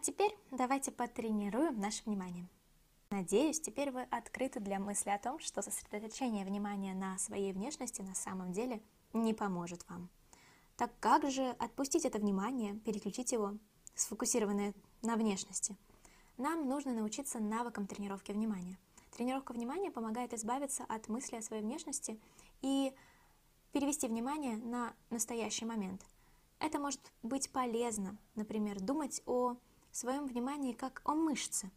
теперь давайте потренируем наше внимание. Надеюсь, теперь вы открыты для мысли о том, что сосредоточение внимания на своей внешности на самом деле не поможет вам. Так как же отпустить это внимание, переключить его, сфокусированное на внешности? Нам нужно научиться навыкам тренировки внимания. Тренировка внимания помогает избавиться от мысли о своей внешности и перевести внимание на настоящий момент. Это может быть полезно, например, думать о своем внимании как о мышце.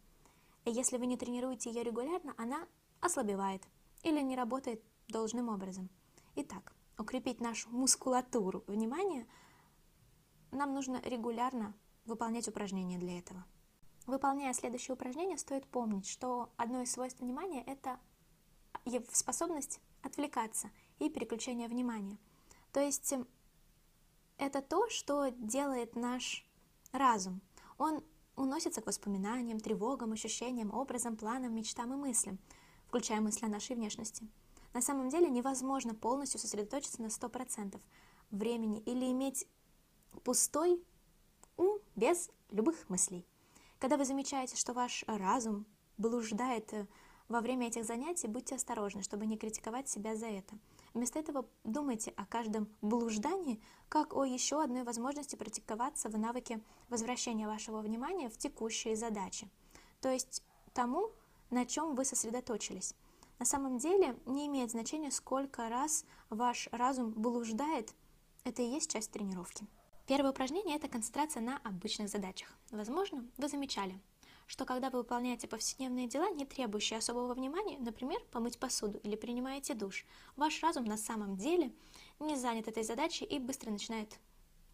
И если вы не тренируете ее регулярно, она ослабевает или не работает должным образом. Итак, укрепить нашу мускулатуру внимания нам нужно регулярно выполнять упражнения для этого. Выполняя следующее упражнение, стоит помнить, что одно из свойств внимания – это способность отвлекаться и переключение внимания. То есть эм, это то, что делает наш разум. Он уносится к воспоминаниям, тревогам, ощущениям, образам, планам, мечтам и мыслям, включая мысли о нашей внешности. На самом деле невозможно полностью сосредоточиться на 100% времени или иметь пустой ум без любых мыслей. Когда вы замечаете, что ваш разум блуждает э, во время этих занятий, будьте осторожны, чтобы не критиковать себя за это. Вместо этого думайте о каждом блуждании как о еще одной возможности практиковаться в навыке возвращения вашего внимания в текущие задачи, то есть тому, на чем вы сосредоточились. На самом деле не имеет значения, сколько раз ваш разум блуждает, это и есть часть тренировки. Первое упражнение – это концентрация на обычных задачах. Возможно, вы замечали, что когда вы выполняете повседневные дела, не требующие особого внимания, например, помыть посуду или принимаете душ, ваш разум на самом деле не занят этой задачей и быстро начинает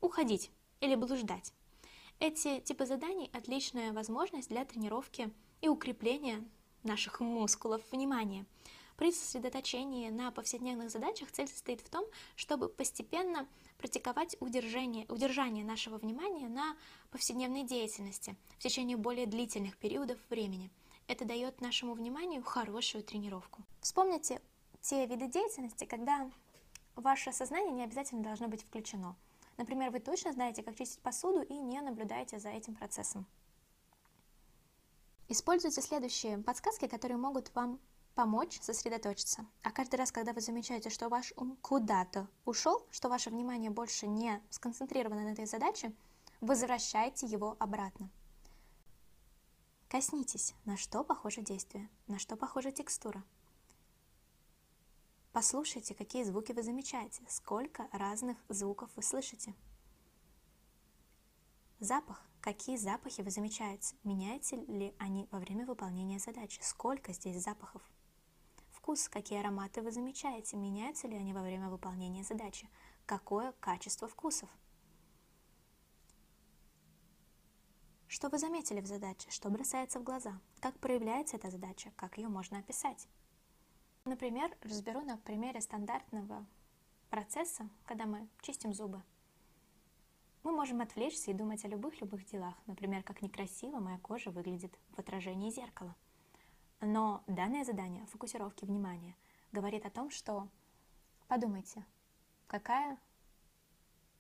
уходить или блуждать. Эти типы заданий – отличная возможность для тренировки и укрепления наших мускулов внимания. При сосредоточении на повседневных задачах цель состоит в том, чтобы постепенно практиковать удержание, удержание нашего внимания на повседневной деятельности в течение более длительных периодов времени. Это дает нашему вниманию хорошую тренировку. Вспомните те виды деятельности, когда ваше сознание не обязательно должно быть включено. Например, вы точно знаете, как чистить посуду и не наблюдаете за этим процессом. Используйте следующие подсказки, которые могут вам помочь сосредоточиться. А каждый раз, когда вы замечаете, что ваш ум куда-то ушел, что ваше внимание больше не сконцентрировано на этой задаче, возвращайте его обратно. Коснитесь, на что похоже действие, на что похожа текстура. Послушайте, какие звуки вы замечаете, сколько разных звуков вы слышите. Запах. Какие запахи вы замечаете? Меняются ли они во время выполнения задачи? Сколько здесь запахов? Вкус. Какие ароматы вы замечаете? Меняются ли они во время выполнения задачи? Какое качество вкусов? Что вы заметили в задаче? Что бросается в глаза? Как проявляется эта задача? Как ее можно описать? Например, разберу на примере стандартного процесса, когда мы чистим зубы. Мы можем отвлечься и думать о любых-любых делах, например, как некрасиво моя кожа выглядит в отражении зеркала. Но данное задание фокусировки внимания говорит о том, что подумайте, какая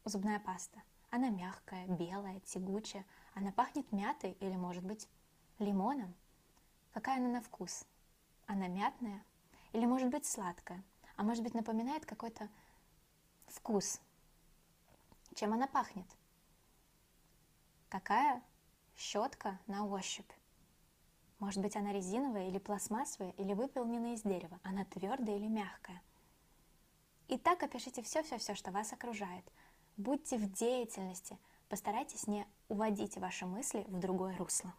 зубная паста. Она мягкая, белая, тягучая. Она пахнет мятой или, может быть, лимоном. Какая она на вкус? Она мятная или, может быть, сладкая? А может быть, напоминает какой-то вкус чем она пахнет? Какая щетка на ощупь? Может быть, она резиновая или пластмассовая, или выполнена из дерева. Она твердая или мягкая. Итак, опишите все-все-все, что вас окружает. Будьте в деятельности. Постарайтесь не уводить ваши мысли в другое русло.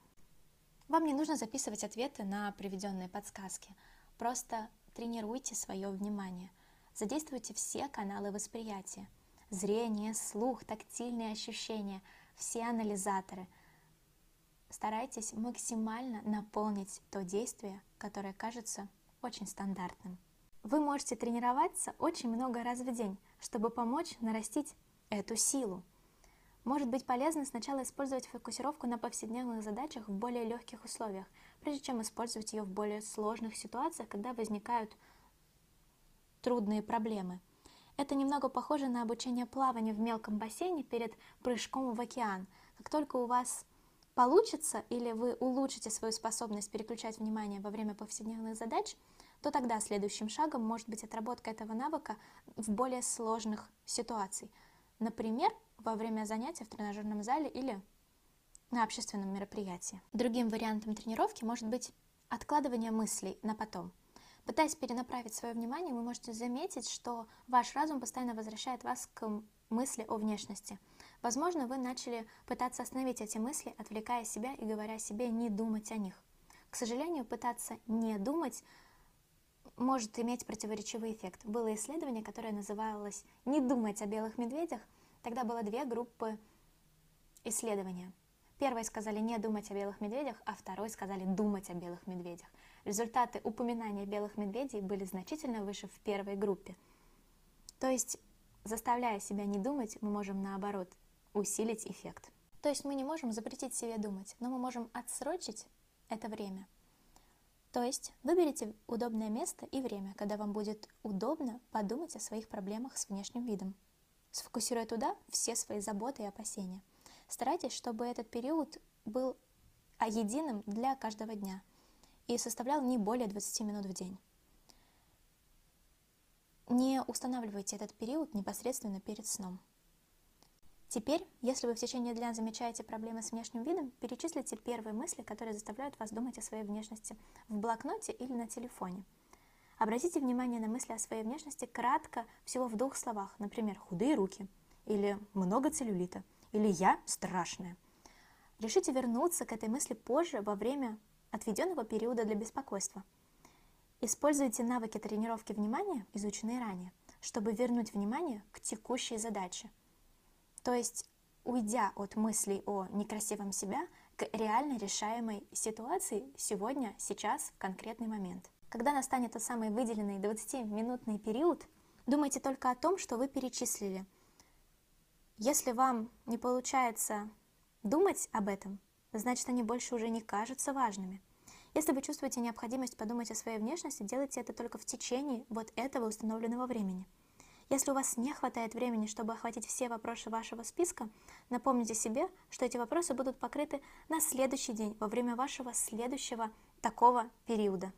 Вам не нужно записывать ответы на приведенные подсказки. Просто тренируйте свое внимание. Задействуйте все каналы восприятия – зрение, слух, тактильные ощущения, все анализаторы. Старайтесь максимально наполнить то действие, которое кажется очень стандартным. Вы можете тренироваться очень много раз в день, чтобы помочь нарастить эту силу. Может быть полезно сначала использовать фокусировку на повседневных задачах в более легких условиях, прежде чем использовать ее в более сложных ситуациях, когда возникают трудные проблемы – это немного похоже на обучение плаванию в мелком бассейне перед прыжком в океан. Как только у вас получится или вы улучшите свою способность переключать внимание во время повседневных задач, то тогда следующим шагом может быть отработка этого навыка в более сложных ситуациях. Например, во время занятия в тренажерном зале или на общественном мероприятии. Другим вариантом тренировки может быть откладывание мыслей на потом. Пытаясь перенаправить свое внимание, вы можете заметить, что ваш разум постоянно возвращает вас к мысли о внешности. Возможно, вы начали пытаться остановить эти мысли, отвлекая себя и говоря себе не думать о них. К сожалению, пытаться не думать может иметь противоречивый эффект. Было исследование, которое называлось «Не думать о белых медведях». Тогда было две группы исследования. Первой сказали не думать о белых медведях, а второй сказали думать о белых медведях. Результаты упоминания белых медведей были значительно выше в первой группе. То есть, заставляя себя не думать, мы можем наоборот усилить эффект. То есть мы не можем запретить себе думать, но мы можем отсрочить это время – то есть выберите удобное место и время, когда вам будет удобно подумать о своих проблемах с внешним видом. Сфокусируя туда все свои заботы и опасения. Старайтесь, чтобы этот период был единым для каждого дня и составлял не более 20 минут в день. Не устанавливайте этот период непосредственно перед сном. Теперь, если вы в течение дня замечаете проблемы с внешним видом, перечислите первые мысли, которые заставляют вас думать о своей внешности в блокноте или на телефоне. Обратите внимание на мысли о своей внешности кратко, всего в двух словах, например, «худые руки», или «много целлюлита», или «я страшная». Решите вернуться к этой мысли позже, во время отведенного периода для беспокойства. Используйте навыки тренировки внимания, изученные ранее, чтобы вернуть внимание к текущей задаче – то есть, уйдя от мыслей о некрасивом себя к реально решаемой ситуации сегодня, сейчас, в конкретный момент. Когда настанет тот самый выделенный 20-минутный период, думайте только о том, что вы перечислили. Если вам не получается думать об этом, значит они больше уже не кажутся важными. Если вы чувствуете необходимость подумать о своей внешности, делайте это только в течение вот этого установленного времени – если у вас не хватает времени, чтобы охватить все вопросы вашего списка, напомните себе, что эти вопросы будут покрыты на следующий день, во время вашего следующего такого периода.